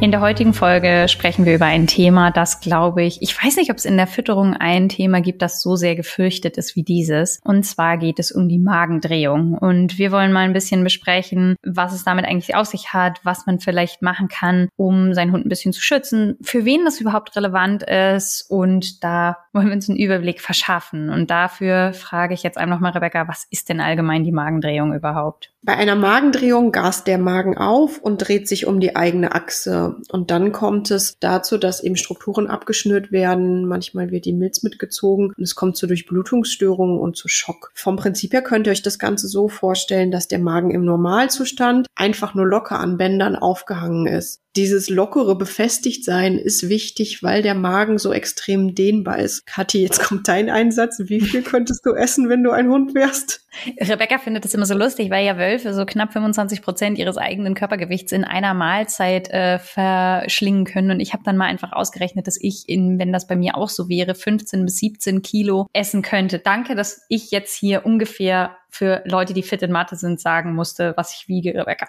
In der heutigen Folge sprechen wir über ein Thema, das glaube ich, ich weiß nicht, ob es in der Fütterung ein Thema gibt, das so sehr gefürchtet ist wie dieses. Und zwar geht es um die Magendrehung. Und wir wollen mal ein bisschen besprechen, was es damit eigentlich auf sich hat, was man vielleicht machen kann, um seinen Hund ein bisschen zu schützen, für wen das überhaupt relevant ist. Und da wollen wir uns einen Überblick verschaffen. Und dafür frage ich jetzt einfach mal, Rebecca, was ist denn allgemein die Magendrehung überhaupt? Bei einer Magendrehung gast der Magen auf und dreht sich um die eigene Achse. Und dann kommt es dazu, dass eben Strukturen abgeschnürt werden. Manchmal wird die Milz mitgezogen und es kommt zu Durchblutungsstörungen und zu Schock. Vom Prinzip her könnt ihr euch das Ganze so vorstellen, dass der Magen im Normalzustand einfach nur locker an Bändern aufgehangen ist dieses lockere Befestigtsein ist wichtig, weil der Magen so extrem dehnbar ist. Kathi, jetzt kommt dein Einsatz. Wie viel könntest du essen, wenn du ein Hund wärst? Rebecca findet es immer so lustig, weil ja Wölfe so knapp 25 Prozent ihres eigenen Körpergewichts in einer Mahlzeit äh, verschlingen können. Und ich habe dann mal einfach ausgerechnet, dass ich, in, wenn das bei mir auch so wäre, 15 bis 17 Kilo essen könnte. Danke, dass ich jetzt hier ungefähr für Leute, die fit in Mathe sind, sagen musste, was ich wiege, Rebecca.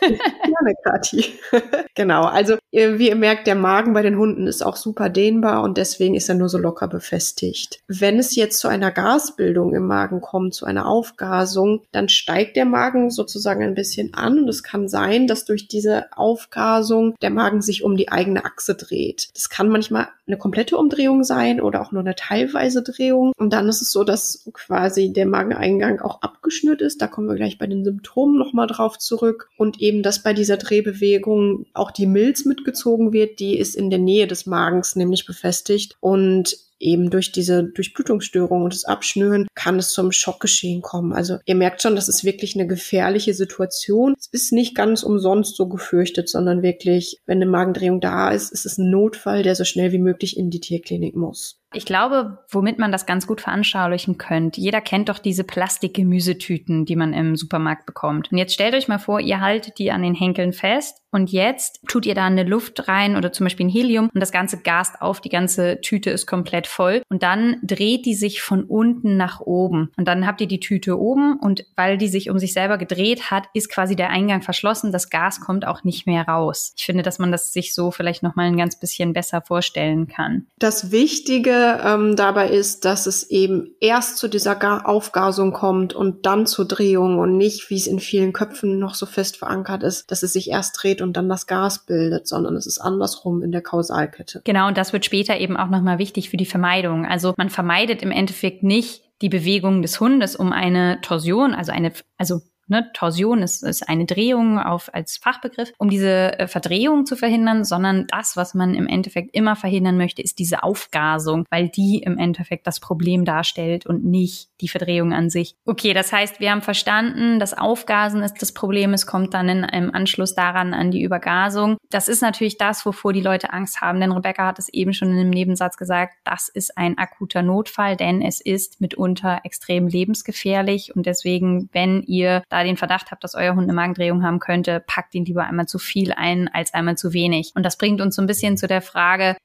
Gerne, Kathi. genau, also wie ihr merkt, der Magen bei den Hunden ist auch super dehnbar und deswegen ist er nur so locker befestigt. Wenn es jetzt zu einer Gasbildung im Magen kommt, zu einer Aufgasung, dann steigt der Magen sozusagen ein bisschen an und es kann sein, dass durch diese Aufgasung der Magen sich um die eigene Achse dreht. Das kann manchmal eine komplette Umdrehung sein oder auch nur eine teilweise Drehung und dann ist es so, dass quasi der Mageneingang auch abgeschnürt ist. Da kommen wir gleich bei den Symptomen nochmal drauf zurück. Und eben, dass bei dieser Drehbewegung auch die Milz mitgezogen wird, die ist in der Nähe des Magens nämlich befestigt. Und eben durch diese Durchblutungsstörung und das Abschnüren kann es zum Schockgeschehen kommen. Also ihr merkt schon, das ist wirklich eine gefährliche Situation. Es ist nicht ganz umsonst so gefürchtet, sondern wirklich, wenn eine Magendrehung da ist, ist es ein Notfall, der so schnell wie möglich in die Tierklinik muss. Ich glaube, womit man das ganz gut veranschaulichen könnte, jeder kennt doch diese Plastikgemüsetüten, die man im Supermarkt bekommt. Und jetzt stellt euch mal vor, ihr haltet die an den Henkeln fest und jetzt tut ihr da eine Luft rein oder zum Beispiel ein Helium und das ganze gast auf, die ganze Tüte ist komplett voll und dann dreht die sich von unten nach oben und dann habt ihr die Tüte oben und weil die sich um sich selber gedreht hat, ist quasi der Eingang verschlossen, das Gas kommt auch nicht mehr raus. Ich finde, dass man das sich so vielleicht noch mal ein ganz bisschen besser vorstellen kann. Das Wichtige ähm, dabei ist, dass es eben erst zu dieser Gar Aufgasung kommt und dann zur Drehung und nicht, wie es in vielen Köpfen noch so fest verankert ist, dass es sich erst dreht und dann das Gas bildet, sondern es ist andersrum in der Kausalkette. Genau, und das wird später eben auch nochmal wichtig für die Vermeidung. Also man vermeidet im Endeffekt nicht die Bewegung des Hundes, um eine Torsion, also eine, also ne, Torsion ist, ist eine Drehung auf als Fachbegriff, um diese äh, Verdrehung zu verhindern, sondern das, was man im Endeffekt immer verhindern möchte, ist diese Aufgasung, weil die im Endeffekt das Problem darstellt und nicht die Verdrehung an sich. Okay, das heißt, wir haben verstanden, das Aufgasen ist das Problem, es kommt dann in, im Anschluss daran an die Übergasung. Das ist natürlich das, wovor die Leute Angst haben, denn Rebecca hat es eben schon in einem Nebensatz gesagt, das ist ein akuter Notfall, denn es ist mitunter extrem lebensgefährlich und deswegen, wenn ihr da den Verdacht habt, dass euer Hund eine Magendrehung haben könnte, packt ihn lieber einmal zu viel ein als einmal zu wenig. Und das bringt uns so ein bisschen zu der Frage,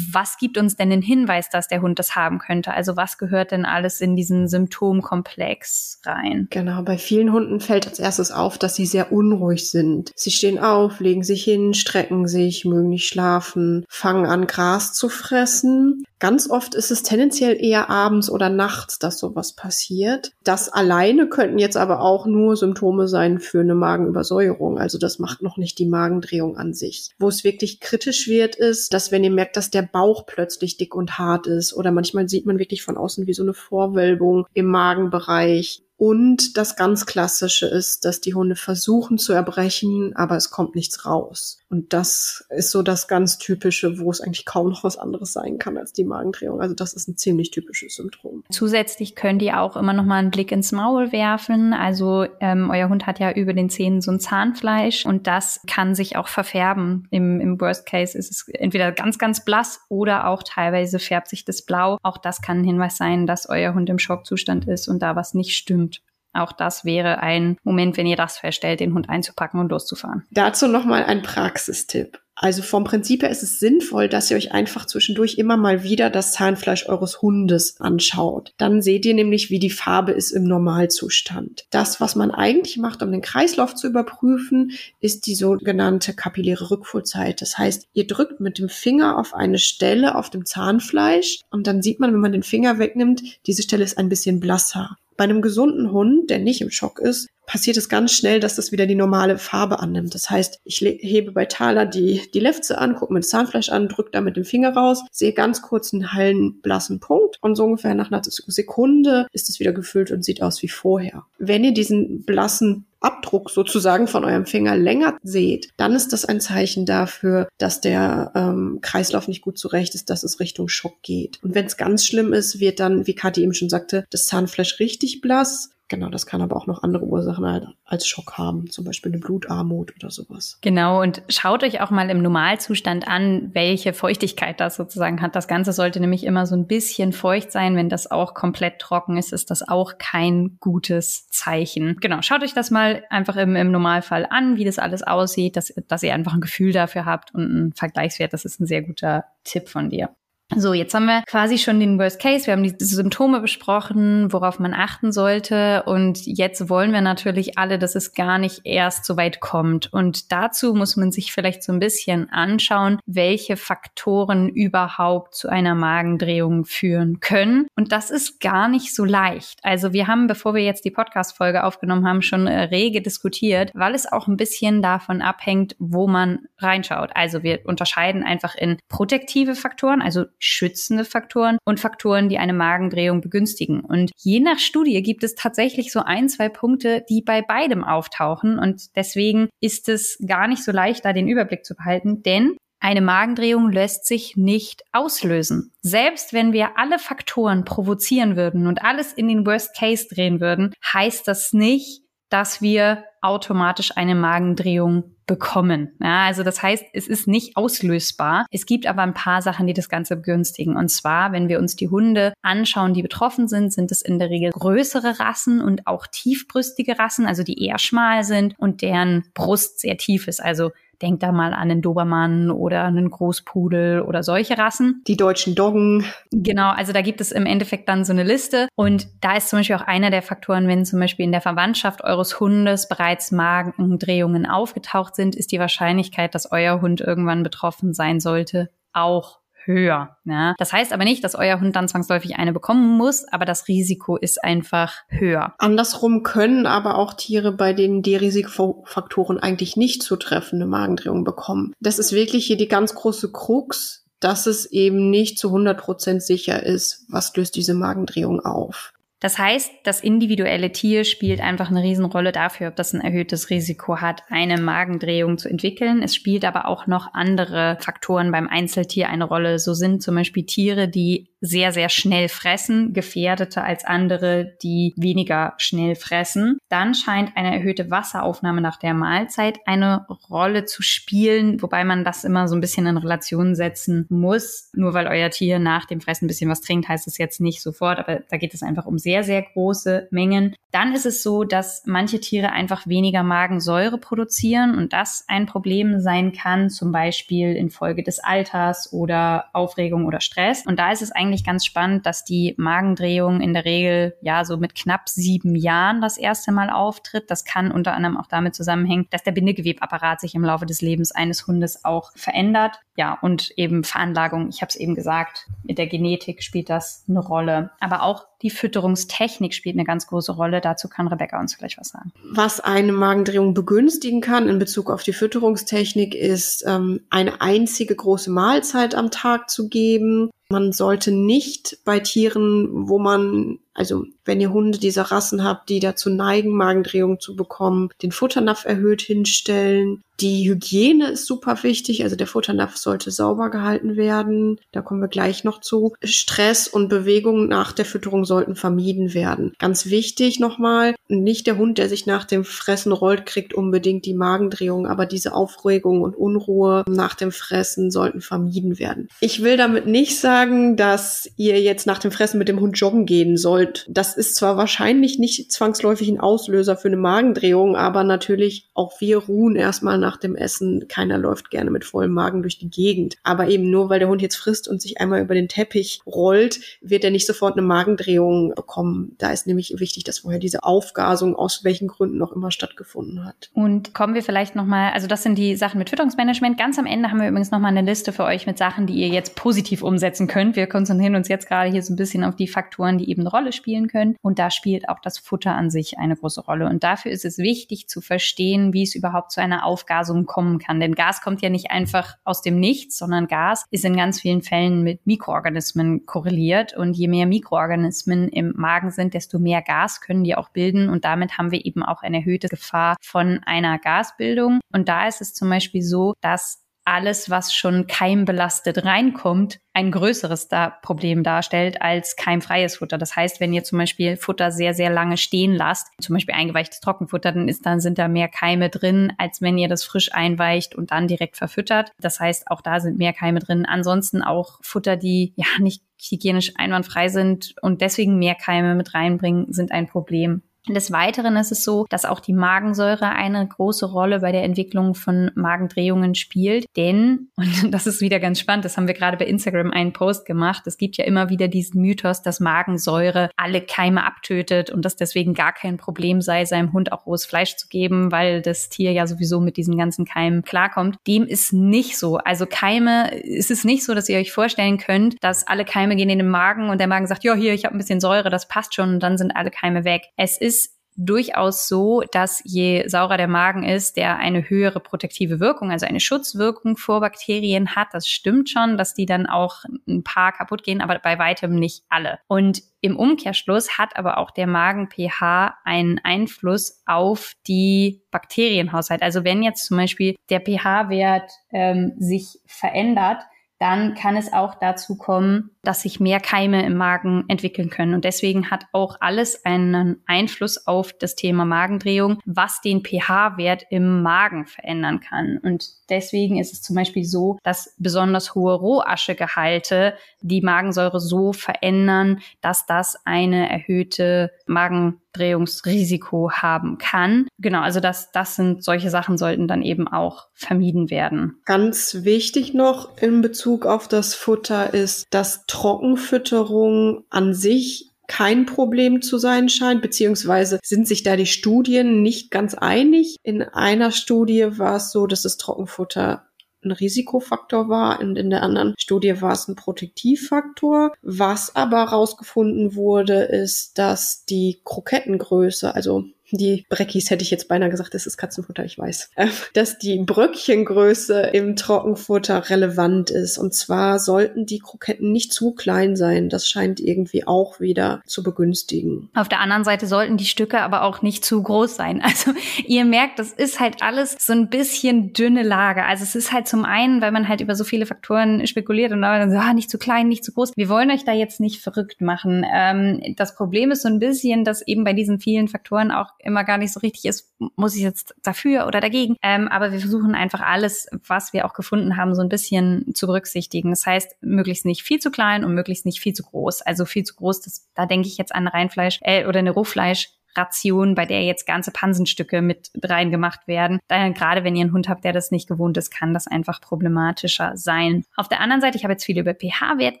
was gibt uns denn den Hinweis, dass der Hund das haben könnte? Also was gehört denn alles in diesen Symptomkomplex rein? Genau, bei vielen Hunden fällt als erstes auf, dass sie sehr unruhig sind. Sie stehen auf, legen sich hin, strecken sich, mögen nicht schlafen, fangen an Gras zu fressen. Ganz oft ist es tendenziell eher abends oder nachts, dass sowas passiert. Das alleine könnten jetzt aber auch nur Symptome sein für eine Magenübersäuerung. Also das macht noch nicht die Magendrehung an sich. Wo es wirklich kritisch wird, ist, dass wenn ihr merkt, dass der Bauch plötzlich dick und hart ist oder manchmal sieht man wirklich von außen wie so eine Vorwölbung im Magenbereich und das ganz Klassische ist, dass die Hunde versuchen zu erbrechen, aber es kommt nichts raus. Und das ist so das ganz Typische, wo es eigentlich kaum noch was anderes sein kann als die Magendrehung. Also das ist ein ziemlich typisches Symptom. Zusätzlich könnt ihr auch immer noch mal einen Blick ins Maul werfen. Also ähm, euer Hund hat ja über den Zähnen so ein Zahnfleisch und das kann sich auch verfärben. Im, Im Worst Case ist es entweder ganz, ganz blass oder auch teilweise färbt sich das blau. Auch das kann ein Hinweis sein, dass euer Hund im Schockzustand ist und da was nicht stimmt. Auch das wäre ein Moment, wenn ihr das feststellt, den Hund einzupacken und loszufahren. Dazu nochmal ein Praxistipp. Also vom Prinzip her ist es sinnvoll, dass ihr euch einfach zwischendurch immer mal wieder das Zahnfleisch eures Hundes anschaut. Dann seht ihr nämlich, wie die Farbe ist im Normalzustand. Das, was man eigentlich macht, um den Kreislauf zu überprüfen, ist die sogenannte kapilläre Rückfuhrzeit. Das heißt, ihr drückt mit dem Finger auf eine Stelle auf dem Zahnfleisch und dann sieht man, wenn man den Finger wegnimmt, diese Stelle ist ein bisschen blasser. Bei einem gesunden Hund, der nicht im Schock ist, passiert es ganz schnell, dass das wieder die normale Farbe annimmt. Das heißt, ich hebe bei Thaler die, die Lefze an, gucke mir das Zahnfleisch an, drücke da mit dem Finger raus, sehe ganz kurz einen hellen, blassen Punkt und so ungefähr nach einer Sekunde ist es wieder gefüllt und sieht aus wie vorher. Wenn ihr diesen blassen Abdruck sozusagen von eurem Finger länger seht, dann ist das ein Zeichen dafür, dass der ähm, Kreislauf nicht gut zurecht ist, dass es Richtung Schock geht. Und wenn es ganz schlimm ist, wird dann, wie Kathi eben schon sagte, das Zahnfleisch richtig blass Genau, das kann aber auch noch andere Ursachen halt als Schock haben, zum Beispiel eine Blutarmut oder sowas. Genau, und schaut euch auch mal im Normalzustand an, welche Feuchtigkeit das sozusagen hat. Das Ganze sollte nämlich immer so ein bisschen feucht sein. Wenn das auch komplett trocken ist, ist das auch kein gutes Zeichen. Genau, schaut euch das mal einfach im, im Normalfall an, wie das alles aussieht, dass, dass ihr einfach ein Gefühl dafür habt und einen Vergleichswert. Das ist ein sehr guter Tipp von dir. So, jetzt haben wir quasi schon den Worst Case. Wir haben die Symptome besprochen, worauf man achten sollte. Und jetzt wollen wir natürlich alle, dass es gar nicht erst so weit kommt. Und dazu muss man sich vielleicht so ein bisschen anschauen, welche Faktoren überhaupt zu einer Magendrehung führen können. Und das ist gar nicht so leicht. Also wir haben, bevor wir jetzt die Podcast-Folge aufgenommen haben, schon äh, rege diskutiert, weil es auch ein bisschen davon abhängt, wo man reinschaut. Also wir unterscheiden einfach in protektive Faktoren, also schützende Faktoren und Faktoren, die eine Magendrehung begünstigen. Und je nach Studie gibt es tatsächlich so ein, zwei Punkte, die bei beidem auftauchen. Und deswegen ist es gar nicht so leicht, da den Überblick zu behalten, denn eine Magendrehung lässt sich nicht auslösen. Selbst wenn wir alle Faktoren provozieren würden und alles in den Worst Case drehen würden, heißt das nicht, dass wir automatisch eine Magendrehung bekommen. Ja, also das heißt, es ist nicht auslösbar. Es gibt aber ein paar Sachen, die das Ganze begünstigen. Und zwar, wenn wir uns die Hunde anschauen, die betroffen sind, sind es in der Regel größere Rassen und auch tiefbrüstige Rassen, also die eher schmal sind und deren Brust sehr tief ist. Also Denkt da mal an einen Dobermann oder einen Großpudel oder solche Rassen. Die deutschen Doggen. Genau, also da gibt es im Endeffekt dann so eine Liste. Und da ist zum Beispiel auch einer der Faktoren, wenn zum Beispiel in der Verwandtschaft eures Hundes bereits Magendrehungen aufgetaucht sind, ist die Wahrscheinlichkeit, dass euer Hund irgendwann betroffen sein sollte, auch höher. Ja? Das heißt aber nicht, dass euer Hund dann zwangsläufig eine bekommen muss, aber das Risiko ist einfach höher. Andersrum können aber auch Tiere, bei denen die Risikofaktoren eigentlich nicht zutreffen, eine Magendrehung bekommen. Das ist wirklich hier die ganz große Krux, dass es eben nicht zu 100 Prozent sicher ist, was löst diese Magendrehung auf. Das heißt, das individuelle Tier spielt einfach eine Riesenrolle dafür, ob das ein erhöhtes Risiko hat, eine Magendrehung zu entwickeln. Es spielt aber auch noch andere Faktoren beim Einzeltier eine Rolle. So sind zum Beispiel Tiere, die sehr, sehr schnell fressen, gefährdeter als andere, die weniger schnell fressen. Dann scheint eine erhöhte Wasseraufnahme nach der Mahlzeit eine Rolle zu spielen, wobei man das immer so ein bisschen in Relation setzen muss. Nur weil euer Tier nach dem Fressen ein bisschen was trinkt, heißt es jetzt nicht sofort, aber da geht es einfach um sehr, sehr große Mengen. Dann ist es so, dass manche Tiere einfach weniger Magensäure produzieren und das ein Problem sein kann, zum Beispiel infolge des Alters oder Aufregung oder Stress. Und da ist es eigentlich ganz spannend, dass die Magendrehung in der Regel ja so mit knapp sieben Jahren das erste Mal auftritt. Das kann unter anderem auch damit zusammenhängen, dass der Bindegewebapparat sich im Laufe des Lebens eines Hundes auch verändert. Ja, und eben Veranlagung, ich habe es eben gesagt, mit der Genetik spielt das eine Rolle. Aber auch die Fütterungstechnik spielt eine ganz große Rolle. Dazu kann Rebecca uns vielleicht was sagen. Was eine Magendrehung begünstigen kann in Bezug auf die Fütterungstechnik ist, ähm, eine einzige große Mahlzeit am Tag zu geben. Man sollte nicht bei Tieren, wo man also wenn ihr Hunde dieser Rassen habt, die dazu neigen, Magendrehungen zu bekommen, den Futternapf erhöht hinstellen. Die Hygiene ist super wichtig, also der Futternapf sollte sauber gehalten werden. Da kommen wir gleich noch zu. Stress und Bewegung nach der Fütterung sollten vermieden werden. Ganz wichtig nochmal, nicht der Hund, der sich nach dem Fressen rollt, kriegt unbedingt die Magendrehung, aber diese Aufregung und Unruhe nach dem Fressen sollten vermieden werden. Ich will damit nicht sagen, sagen, dass ihr jetzt nach dem Fressen mit dem Hund joggen gehen sollt. Das ist zwar wahrscheinlich nicht zwangsläufig ein Auslöser für eine Magendrehung, aber natürlich auch wir ruhen erstmal nach dem Essen. Keiner läuft gerne mit vollem Magen durch die Gegend. Aber eben nur, weil der Hund jetzt frisst und sich einmal über den Teppich rollt, wird er nicht sofort eine Magendrehung bekommen. Da ist nämlich wichtig, dass vorher diese Aufgasung aus welchen Gründen auch immer stattgefunden hat. Und kommen wir vielleicht nochmal, also das sind die Sachen mit Fütterungsmanagement. Ganz am Ende haben wir übrigens nochmal eine Liste für euch mit Sachen, die ihr jetzt positiv umsetzen könnt. Wir konzentrieren uns jetzt gerade hier so ein bisschen auf die Faktoren, die eben eine Rolle spielen können. Und da spielt auch das Futter an sich eine große Rolle. Und dafür ist es wichtig zu verstehen, wie es überhaupt zu einer Aufgasung kommen kann. Denn Gas kommt ja nicht einfach aus dem Nichts, sondern Gas ist in ganz vielen Fällen mit Mikroorganismen korreliert. Und je mehr Mikroorganismen im Magen sind, desto mehr Gas können die auch bilden. Und damit haben wir eben auch eine erhöhte Gefahr von einer Gasbildung. Und da ist es zum Beispiel so, dass alles, was schon keimbelastet reinkommt, ein größeres da Problem darstellt als keimfreies Futter. Das heißt, wenn ihr zum Beispiel Futter sehr, sehr lange stehen lasst, zum Beispiel eingeweichtes Trockenfutter, dann ist dann sind da mehr Keime drin, als wenn ihr das frisch einweicht und dann direkt verfüttert. Das heißt, auch da sind mehr Keime drin. Ansonsten auch Futter, die ja nicht hygienisch einwandfrei sind und deswegen mehr Keime mit reinbringen, sind ein Problem. Des Weiteren ist es so, dass auch die Magensäure eine große Rolle bei der Entwicklung von Magendrehungen spielt. Denn, und das ist wieder ganz spannend, das haben wir gerade bei Instagram einen Post gemacht, es gibt ja immer wieder diesen Mythos, dass Magensäure alle Keime abtötet und dass deswegen gar kein Problem sei, seinem Hund auch rohes Fleisch zu geben, weil das Tier ja sowieso mit diesen ganzen Keimen klarkommt. Dem ist nicht so. Also Keime, es ist nicht so, dass ihr euch vorstellen könnt, dass alle Keime gehen in den Magen und der Magen sagt, ja, hier, ich habe ein bisschen Säure, das passt schon und dann sind alle Keime weg. Es ist durchaus so, dass je saurer der Magen ist, der eine höhere protektive Wirkung, also eine Schutzwirkung vor Bakterien hat. Das stimmt schon, dass die dann auch ein paar kaputt gehen, aber bei weitem nicht alle. Und im Umkehrschluss hat aber auch der Magen-pH einen Einfluss auf die Bakterienhaushalt. Also wenn jetzt zum Beispiel der pH-Wert ähm, sich verändert, dann kann es auch dazu kommen, dass sich mehr Keime im Magen entwickeln können. Und deswegen hat auch alles einen Einfluss auf das Thema Magendrehung, was den pH-Wert im Magen verändern kann. Und deswegen ist es zum Beispiel so, dass besonders hohe Rohaschegehalte die Magensäure so verändern, dass das eine erhöhte Magen Drehungsrisiko haben kann. Genau, also das, das sind solche Sachen sollten dann eben auch vermieden werden. Ganz wichtig noch in Bezug auf das Futter ist, dass Trockenfütterung an sich kein Problem zu sein scheint, beziehungsweise sind sich da die Studien nicht ganz einig. In einer Studie war es so, dass das Trockenfutter ein Risikofaktor war. Und in der anderen Studie war es ein Protektivfaktor. Was aber herausgefunden wurde, ist, dass die Krokettengröße, also die Breckis hätte ich jetzt beinahe gesagt, das ist Katzenfutter, ich weiß, äh, dass die Bröckchengröße im Trockenfutter relevant ist. Und zwar sollten die Kroketten nicht zu klein sein. Das scheint irgendwie auch wieder zu begünstigen. Auf der anderen Seite sollten die Stücke aber auch nicht zu groß sein. Also ihr merkt, das ist halt alles so ein bisschen dünne Lage. Also es ist halt zum einen, weil man halt über so viele Faktoren spekuliert und dann so, ah, nicht zu klein, nicht zu groß. Wir wollen euch da jetzt nicht verrückt machen. Ähm, das Problem ist so ein bisschen, dass eben bei diesen vielen Faktoren auch immer gar nicht so richtig ist, muss ich jetzt dafür oder dagegen. Ähm, aber wir versuchen einfach alles, was wir auch gefunden haben, so ein bisschen zu berücksichtigen. Das heißt, möglichst nicht viel zu klein und möglichst nicht viel zu groß. Also viel zu groß, das, da denke ich jetzt an Reinfleisch äh, oder eine Rohfleisch Ration, bei der jetzt ganze Pansenstücke mit reingemacht werden. Daher gerade wenn ihr einen Hund habt, der das nicht gewohnt ist, kann das einfach problematischer sein. Auf der anderen Seite, ich habe jetzt viel über pH-Wert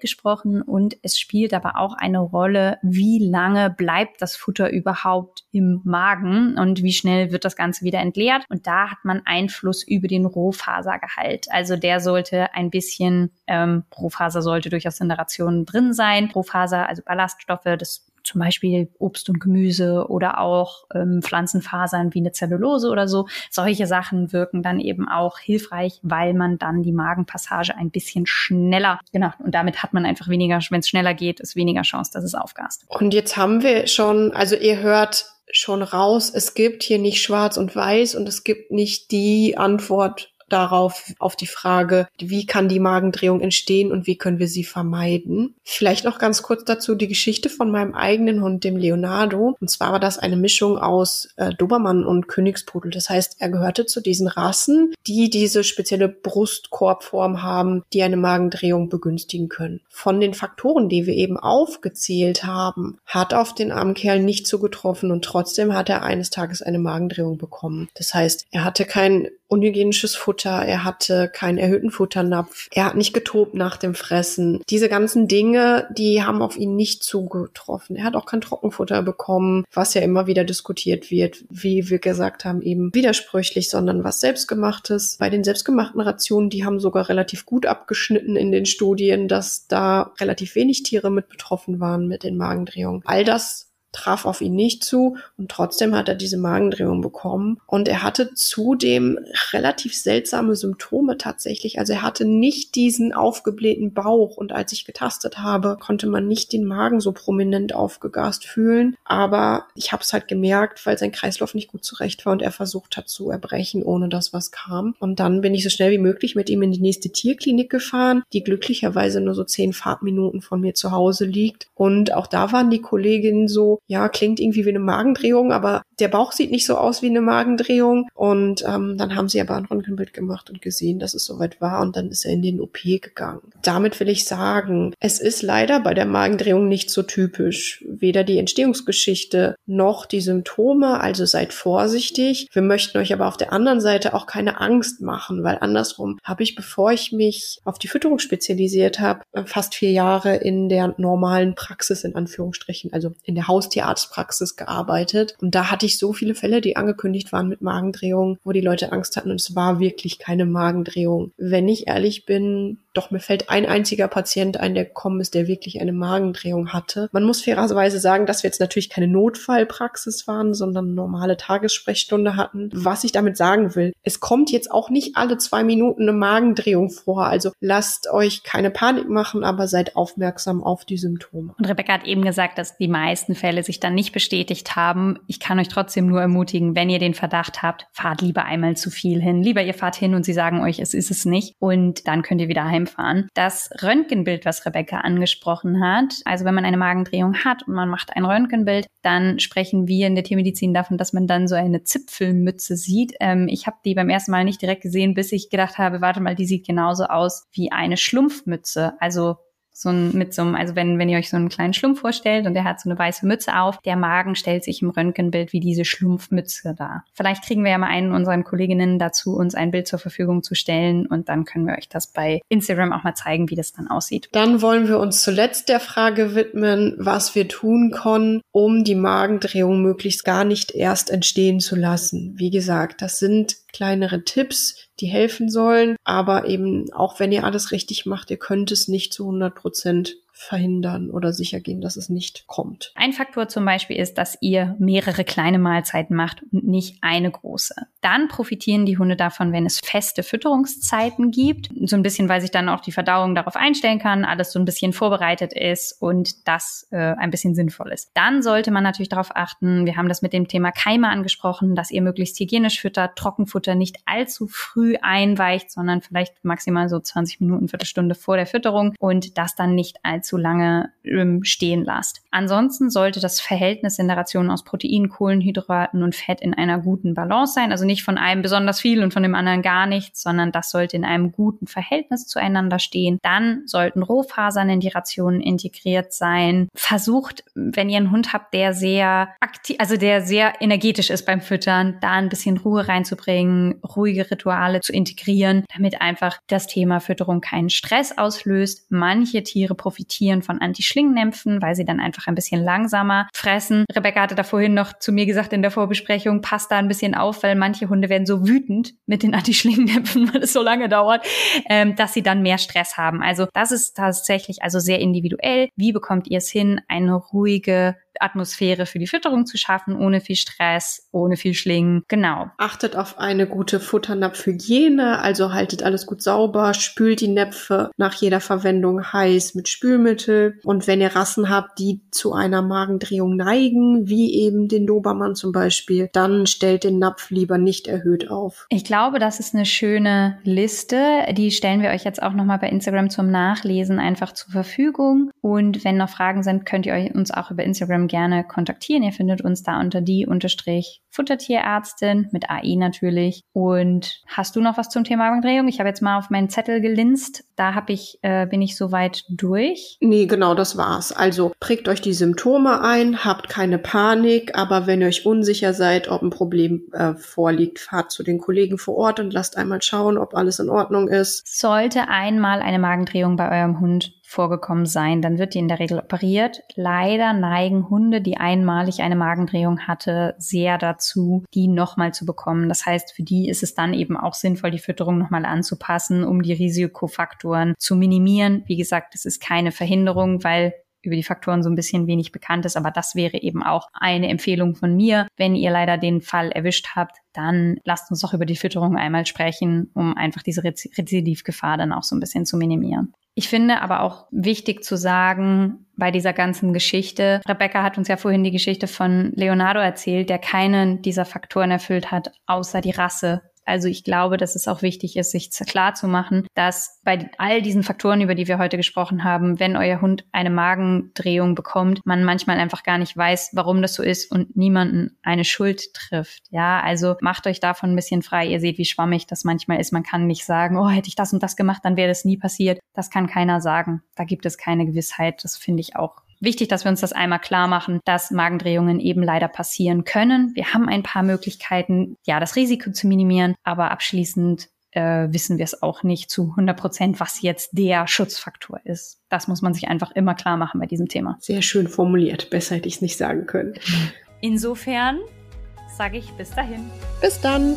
gesprochen und es spielt aber auch eine Rolle, wie lange bleibt das Futter überhaupt im Magen und wie schnell wird das Ganze wieder entleert. Und da hat man Einfluss über den Rohfasergehalt. Also der sollte ein bisschen, ähm, Rohfaser sollte durchaus in der Ration drin sein. Rohfaser, also Ballaststoffe, das zum Beispiel Obst und Gemüse oder auch ähm, Pflanzenfasern wie eine Zellulose oder so. Solche Sachen wirken dann eben auch hilfreich, weil man dann die Magenpassage ein bisschen schneller, genau, und damit hat man einfach weniger, wenn es schneller geht, ist weniger Chance, dass es aufgast. Und jetzt haben wir schon, also ihr hört schon raus, es gibt hier nicht schwarz und weiß und es gibt nicht die Antwort darauf, auf die Frage, wie kann die Magendrehung entstehen und wie können wir sie vermeiden. Vielleicht noch ganz kurz dazu die Geschichte von meinem eigenen Hund, dem Leonardo. Und zwar war das eine Mischung aus äh, Dobermann und Königspudel. Das heißt, er gehörte zu diesen Rassen, die diese spezielle Brustkorbform haben, die eine Magendrehung begünstigen können. Von den Faktoren, die wir eben aufgezählt haben, hat auf den armen Kerl nicht so getroffen und trotzdem hat er eines Tages eine Magendrehung bekommen. Das heißt, er hatte kein unhygienisches Futter, er hatte keinen erhöhten Futternapf, er hat nicht getobt nach dem Fressen. Diese ganzen Dinge, die haben auf ihn nicht zugetroffen. Er hat auch kein Trockenfutter bekommen, was ja immer wieder diskutiert wird, wie wir gesagt haben, eben widersprüchlich, sondern was selbstgemachtes. Bei den selbstgemachten Rationen, die haben sogar relativ gut abgeschnitten in den Studien, dass da relativ wenig Tiere mit betroffen waren mit den Magendrehungen. All das traf auf ihn nicht zu und trotzdem hat er diese Magendrehung bekommen. Und er hatte zudem relativ seltsame Symptome tatsächlich. Also er hatte nicht diesen aufgeblähten Bauch und als ich getastet habe, konnte man nicht den Magen so prominent aufgegast fühlen. Aber ich habe es halt gemerkt, weil sein Kreislauf nicht gut zurecht war und er versucht hat zu erbrechen, ohne dass was kam. Und dann bin ich so schnell wie möglich mit ihm in die nächste Tierklinik gefahren, die glücklicherweise nur so zehn Fahrtminuten von mir zu Hause liegt. Und auch da waren die Kolleginnen so, ja, klingt irgendwie wie eine Magendrehung, aber der Bauch sieht nicht so aus wie eine Magendrehung. Und ähm, dann haben sie aber ein Röntgenbild gemacht und gesehen, dass es soweit war und dann ist er in den OP gegangen. Damit will ich sagen, es ist leider bei der Magendrehung nicht so typisch. Weder die Entstehungsgeschichte noch die Symptome, also seid vorsichtig. Wir möchten euch aber auf der anderen Seite auch keine Angst machen, weil andersrum habe ich, bevor ich mich auf die Fütterung spezialisiert habe, fast vier Jahre in der normalen Praxis in Anführungsstrichen, also in der Haus Haustierarztpraxis gearbeitet und da hatte ich so viele Fälle, die angekündigt waren mit Magendrehung, wo die Leute Angst hatten und es war wirklich keine Magendrehung. Wenn ich ehrlich bin, doch mir fällt ein einziger Patient ein, der gekommen ist, der wirklich eine Magendrehung hatte. Man muss fairerweise sagen, dass wir jetzt natürlich keine Notfallpraxis waren, sondern normale Tagessprechstunde hatten. Was ich damit sagen will, es kommt jetzt auch nicht alle zwei Minuten eine Magendrehung vor. Also lasst euch keine Panik machen, aber seid aufmerksam auf die Symptome. Und Rebecca hat eben gesagt, dass die meisten Fälle sich dann nicht bestätigt haben. Ich kann euch trotzdem nur ermutigen, wenn ihr den Verdacht habt, fahrt lieber einmal zu viel hin. Lieber ihr fahrt hin und sie sagen euch, es ist es nicht. Und dann könnt ihr wieder heim heimfahren. Das Röntgenbild, was Rebecca angesprochen hat, also wenn man eine Magendrehung hat und man macht ein Röntgenbild, dann sprechen wir in der Tiermedizin davon, dass man dann so eine Zipfelmütze sieht. Ähm, ich habe die beim ersten Mal nicht direkt gesehen, bis ich gedacht habe, warte mal, die sieht genauso aus wie eine Schlumpfmütze. Also so ein, mit so einem, also wenn, wenn ihr euch so einen kleinen Schlumpf vorstellt und der hat so eine weiße Mütze auf, der Magen stellt sich im Röntgenbild wie diese Schlumpfmütze da. Vielleicht kriegen wir ja mal einen unseren Kolleginnen dazu, uns ein Bild zur Verfügung zu stellen und dann können wir euch das bei Instagram auch mal zeigen, wie das dann aussieht. Dann wollen wir uns zuletzt der Frage widmen, was wir tun können, um die Magendrehung möglichst gar nicht erst entstehen zu lassen. Wie gesagt, das sind kleinere Tipps, die helfen sollen. Aber eben, auch wenn ihr alles richtig macht, ihr könnt es nicht zu 100 Prozent verhindern oder sicher gehen, dass es nicht kommt. Ein Faktor zum Beispiel ist, dass ihr mehrere kleine Mahlzeiten macht und nicht eine große. Dann profitieren die Hunde davon, wenn es feste Fütterungszeiten gibt. So ein bisschen, weil sich dann auch die Verdauung darauf einstellen kann, alles so ein bisschen vorbereitet ist und das äh, ein bisschen sinnvoll ist. Dann sollte man natürlich darauf achten, wir haben das mit dem Thema Keime angesprochen, dass ihr möglichst hygienisch füttert, Trockenfutter nicht allzu früh einweicht, sondern vielleicht maximal so 20 Minuten, Viertelstunde vor der Fütterung und das dann nicht allzu zu lange ähm, stehen lasst. Ansonsten sollte das Verhältnis in der Ration aus Protein, Kohlenhydraten und Fett in einer guten Balance sein. Also nicht von einem besonders viel und von dem anderen gar nichts, sondern das sollte in einem guten Verhältnis zueinander stehen. Dann sollten Rohfasern in die Rationen integriert sein. Versucht, wenn ihr einen Hund habt, der sehr aktiv, also der sehr energetisch ist beim Füttern, da ein bisschen Ruhe reinzubringen, ruhige Rituale zu integrieren, damit einfach das Thema Fütterung keinen Stress auslöst. Manche Tiere profitieren profitieren von Anti-Schlingnämpfen, weil sie dann einfach ein bisschen langsamer fressen. Rebecca hatte da vorhin noch zu mir gesagt in der Vorbesprechung, passt da ein bisschen auf, weil manche Hunde werden so wütend mit den Anti-Schlingnämpfen, weil es so lange dauert, ähm, dass sie dann mehr Stress haben. Also das ist tatsächlich also sehr individuell. Wie bekommt ihr es hin, eine ruhige Atmosphäre für die Fütterung zu schaffen, ohne viel Stress, ohne viel Schlingen. Genau. Achtet auf eine gute Futternapfhygiene, also haltet alles gut sauber, spült die Näpfe nach jeder Verwendung heiß mit Spülmittel. Und wenn ihr Rassen habt, die zu einer Magendrehung neigen, wie eben den Dobermann zum Beispiel, dann stellt den Napf lieber nicht erhöht auf. Ich glaube, das ist eine schöne Liste. Die stellen wir euch jetzt auch nochmal bei Instagram zum Nachlesen einfach zur Verfügung. Und wenn noch Fragen sind, könnt ihr uns auch über Instagram gerne kontaktieren. Ihr findet uns da unter die unterstrich Futtertierärztin mit AI natürlich. Und hast du noch was zum Thema Magendrehung? Ich habe jetzt mal auf meinen Zettel gelinst. Da habe ich, äh, bin ich soweit durch. Nee, genau, das war's. Also prägt euch die Symptome ein, habt keine Panik, aber wenn ihr euch unsicher seid, ob ein Problem äh, vorliegt, fahrt zu den Kollegen vor Ort und lasst einmal schauen, ob alles in Ordnung ist. Sollte einmal eine Magendrehung bei eurem Hund vorgekommen sein, dann wird die in der Regel operiert. Leider neigen Hunde, die einmalig eine Magendrehung hatte, sehr dazu, die nochmal zu bekommen. Das heißt, für die ist es dann eben auch sinnvoll, die Fütterung nochmal anzupassen, um die Risikofaktoren zu minimieren. Wie gesagt, es ist keine Verhinderung, weil über die Faktoren so ein bisschen wenig bekannt ist, aber das wäre eben auch eine Empfehlung von mir. Wenn ihr leider den Fall erwischt habt, dann lasst uns doch über die Fütterung einmal sprechen, um einfach diese Rezidivgefahr dann auch so ein bisschen zu minimieren. Ich finde aber auch wichtig zu sagen, bei dieser ganzen Geschichte, Rebecca hat uns ja vorhin die Geschichte von Leonardo erzählt, der keinen dieser Faktoren erfüllt hat, außer die Rasse also ich glaube, dass es auch wichtig ist, sich klar zu machen, dass bei all diesen Faktoren, über die wir heute gesprochen haben, wenn euer Hund eine Magendrehung bekommt, man manchmal einfach gar nicht weiß, warum das so ist und niemanden eine Schuld trifft. Ja, also macht euch davon ein bisschen frei. Ihr seht, wie schwammig das manchmal ist. Man kann nicht sagen, oh, hätte ich das und das gemacht, dann wäre das nie passiert. Das kann keiner sagen. Da gibt es keine Gewissheit. Das finde ich auch wichtig, dass wir uns das einmal klar machen, dass Magendrehungen eben leider passieren können. Wir haben ein paar Möglichkeiten, ja, das Risiko zu minimieren, aber abschließend äh, wissen wir es auch nicht zu 100 Prozent, was jetzt der Schutzfaktor ist. Das muss man sich einfach immer klar machen bei diesem Thema. Sehr schön formuliert. Besser hätte ich es nicht sagen können. Insofern sage ich bis dahin. Bis dann.